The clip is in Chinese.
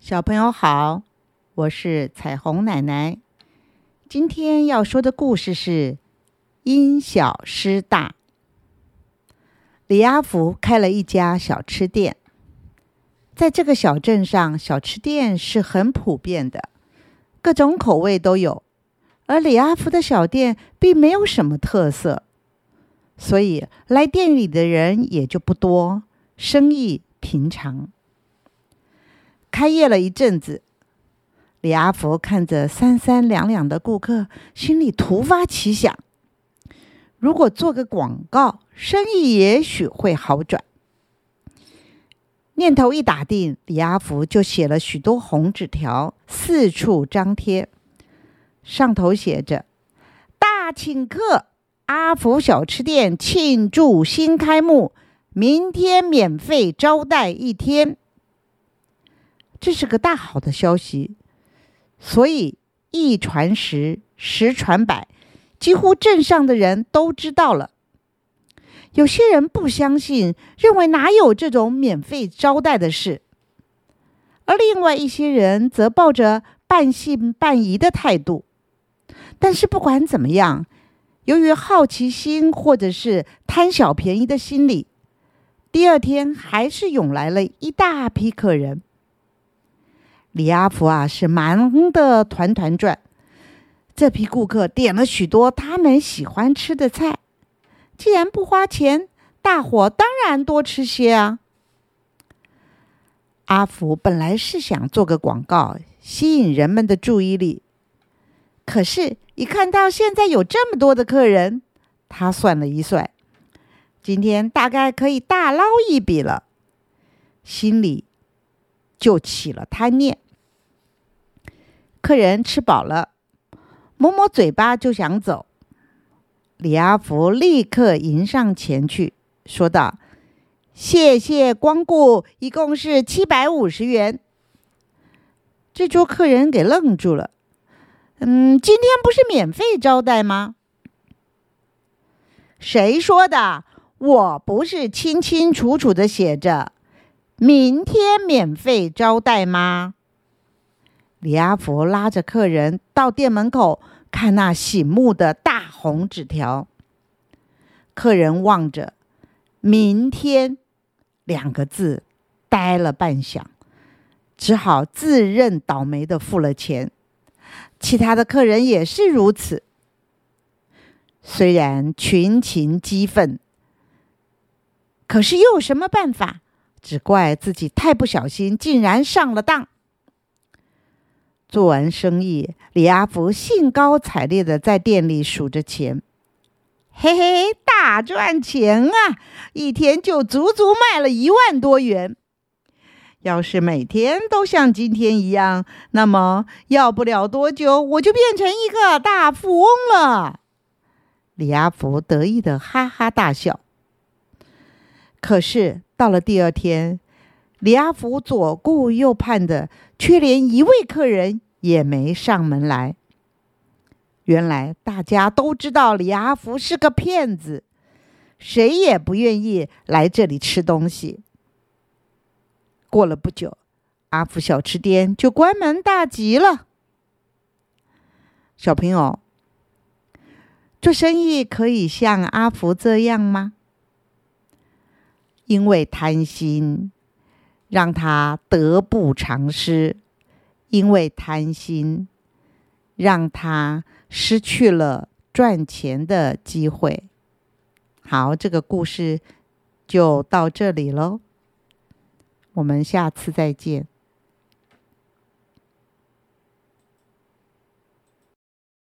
小朋友好，我是彩虹奶奶。今天要说的故事是“因小失大”。李阿福开了一家小吃店，在这个小镇上，小吃店是很普遍的，各种口味都有。而李阿福的小店并没有什么特色，所以来店里的人也就不多，生意平常。开业了一阵子，李阿福看着三三两两的顾客，心里突发奇想：如果做个广告，生意也许会好转。念头一打定，李阿福就写了许多红纸条，四处张贴，上头写着：“大请客，阿福小吃店庆祝新开幕，明天免费招待一天。”这是个大好的消息，所以一传十，十传百，几乎镇上的人都知道了。有些人不相信，认为哪有这种免费招待的事；而另外一些人则抱着半信半疑的态度。但是不管怎么样，由于好奇心或者是贪小便宜的心理，第二天还是涌来了一大批客人。李阿福啊，是忙得团团转。这批顾客点了许多他们喜欢吃的菜，既然不花钱，大伙当然多吃些啊。阿福本来是想做个广告，吸引人们的注意力，可是，一看到现在有这么多的客人，他算了一算，今天大概可以大捞一笔了，心里。就起了贪念。客人吃饱了，抹抹嘴巴就想走。李阿福立刻迎上前去，说道：“谢谢光顾，一共是七百五十元。”这桌客人给愣住了。嗯，今天不是免费招待吗？谁说的？我不是清清楚楚的写着。明天免费招待吗？李阿福拉着客人到店门口看那醒目的大红纸条。客人望着“明天”两个字，呆了半晌，只好自认倒霉的付了钱。其他的客人也是如此。虽然群情激愤，可是又有什么办法？只怪自己太不小心，竟然上了当。做完生意，李阿福兴高采烈的在店里数着钱，嘿嘿，大赚钱啊！一天就足足卖了一万多元。要是每天都像今天一样，那么要不了多久，我就变成一个大富翁了。李阿福得意的哈哈大笑。可是。到了第二天，李阿福左顾右盼的，却连一位客人也没上门来。原来大家都知道李阿福是个骗子，谁也不愿意来这里吃东西。过了不久，阿福小吃店就关门大吉了。小朋友，做生意可以像阿福这样吗？因为贪心，让他得不偿失；因为贪心，让他失去了赚钱的机会。好，这个故事就到这里喽，我们下次再见。